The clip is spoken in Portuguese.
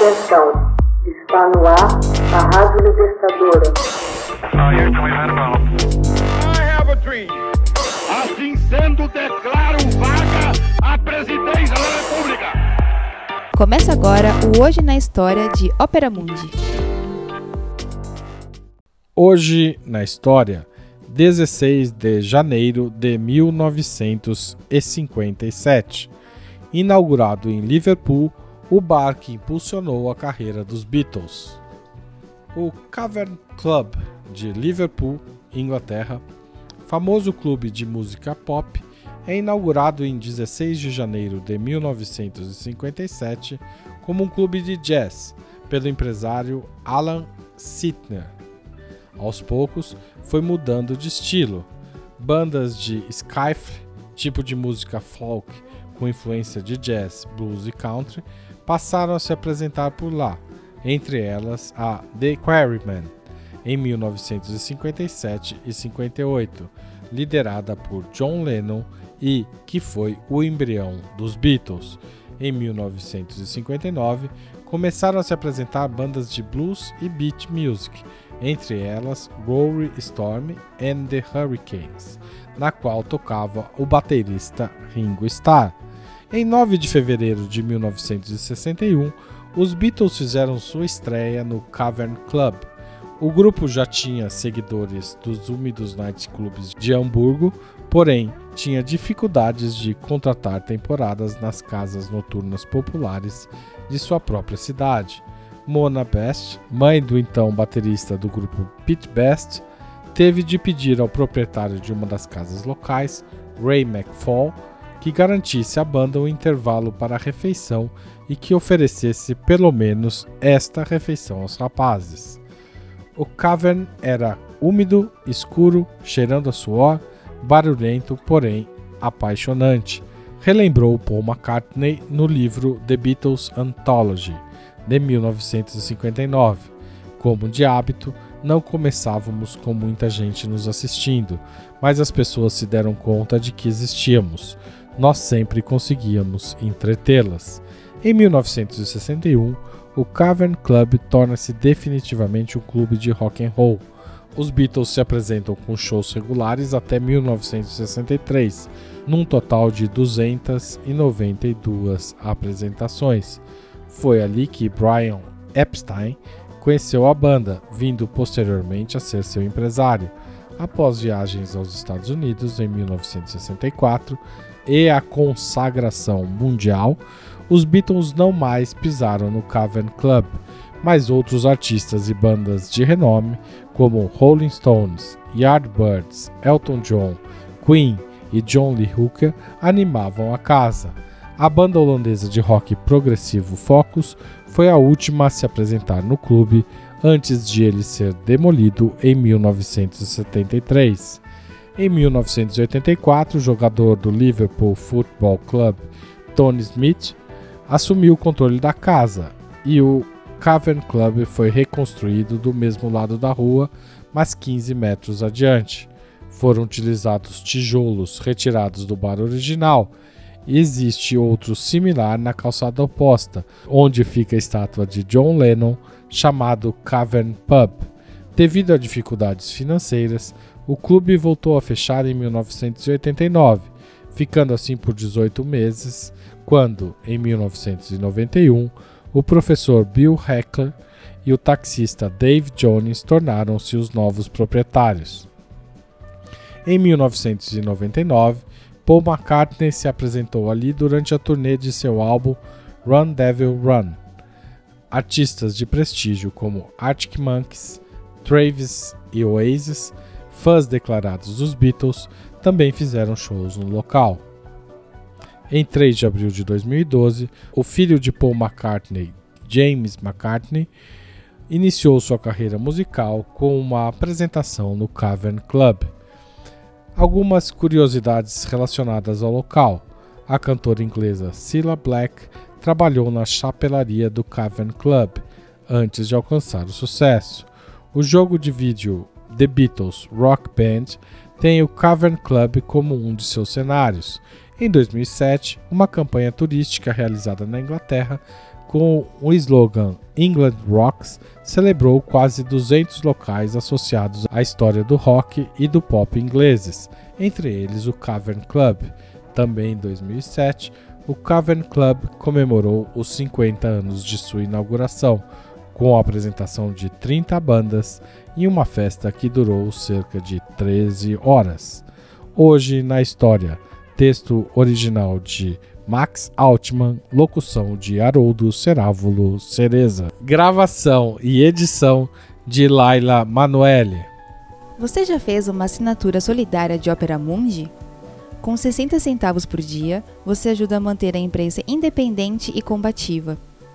Atenção, está no ar a Rádio Libertadora. Assim sendo, declaro vaga a presidência da República. Começa agora o Hoje na História de Ópera Mundi. Hoje na História, 16 de janeiro de 1957. Inaugurado em Liverpool, o bar que impulsionou a carreira dos Beatles. O Cavern Club de Liverpool, Inglaterra, famoso clube de música pop, é inaugurado em 16 de janeiro de 1957 como um clube de jazz pelo empresário Alan Sitner. Aos poucos, foi mudando de estilo. Bandas de skiffle, tipo de música folk com influência de jazz, blues e country, passaram a se apresentar por lá, entre elas a The Quarrymen, em 1957 e 58, liderada por John Lennon e que foi o embrião dos Beatles. Em 1959, começaram a se apresentar bandas de blues e beat music, entre elas Rory Storm and the Hurricanes, na qual tocava o baterista Ringo Starr. Em 9 de fevereiro de 1961, os Beatles fizeram sua estreia no Cavern Club. O grupo já tinha seguidores dos úmidos nightclubs de Hamburgo, porém tinha dificuldades de contratar temporadas nas casas noturnas populares de sua própria cidade. Mona Best, mãe do então baterista do grupo Pete Best, teve de pedir ao proprietário de uma das casas locais, Ray McFall, que garantisse à banda um intervalo para a refeição e que oferecesse pelo menos esta refeição aos rapazes. O cavern era úmido, escuro, cheirando a suor, barulhento, porém apaixonante, relembrou Paul McCartney no livro The Beatles Anthology, de 1959. Como de hábito, não começávamos com muita gente nos assistindo, mas as pessoas se deram conta de que existíamos nós sempre conseguíamos entretê-las. Em 1961, o Cavern Club torna-se definitivamente um clube de rock and roll. Os Beatles se apresentam com shows regulares até 1963, num total de 292 apresentações. Foi ali que Brian Epstein conheceu a banda, vindo posteriormente a ser seu empresário. Após viagens aos Estados Unidos em 1964, e a consagração mundial, os Beatles não mais pisaram no Cavern Club, mas outros artistas e bandas de renome, como Rolling Stones, Yardbirds, Elton John, Queen e John Lee Hooker, animavam a casa. A banda holandesa de rock progressivo Focus foi a última a se apresentar no clube antes de ele ser demolido em 1973. Em 1984, o jogador do Liverpool Football Club, Tony Smith, assumiu o controle da casa e o Cavern Club foi reconstruído do mesmo lado da rua, mas 15 metros adiante. Foram utilizados tijolos retirados do bar original e existe outro similar na calçada oposta, onde fica a estátua de John Lennon, chamado Cavern Pub. Devido a dificuldades financeiras, o clube voltou a fechar em 1989, ficando assim por 18 meses, quando, em 1991, o professor Bill Heckler e o taxista Dave Jones tornaram-se os novos proprietários. Em 1999, Paul McCartney se apresentou ali durante a turnê de seu álbum Run Devil Run. Artistas de prestígio como Arctic Monkeys, Travis e Oasis fãs declarados dos Beatles também fizeram shows no local. Em 3 de abril de 2012, o filho de Paul McCartney, James McCartney, iniciou sua carreira musical com uma apresentação no Cavern Club. Algumas curiosidades relacionadas ao local. A cantora inglesa Cilla Black trabalhou na chapelaria do Cavern Club antes de alcançar o sucesso. O jogo de vídeo The Beatles Rock Band tem o Cavern Club como um de seus cenários. Em 2007, uma campanha turística realizada na Inglaterra com o slogan England Rocks, celebrou quase 200 locais associados à história do rock e do pop ingleses, entre eles o Cavern Club. Também em 2007, o Cavern Club comemorou os 50 anos de sua inauguração, com a apresentação de 30 bandas e uma festa que durou cerca de 13 horas. Hoje na história, texto original de Max Altman, locução de Haroldo Cerávulo Cereza. Gravação e edição de Laila Manoeli. Você já fez uma assinatura solidária de Opera Mundi? Com 60 centavos por dia, você ajuda a manter a imprensa independente e combativa.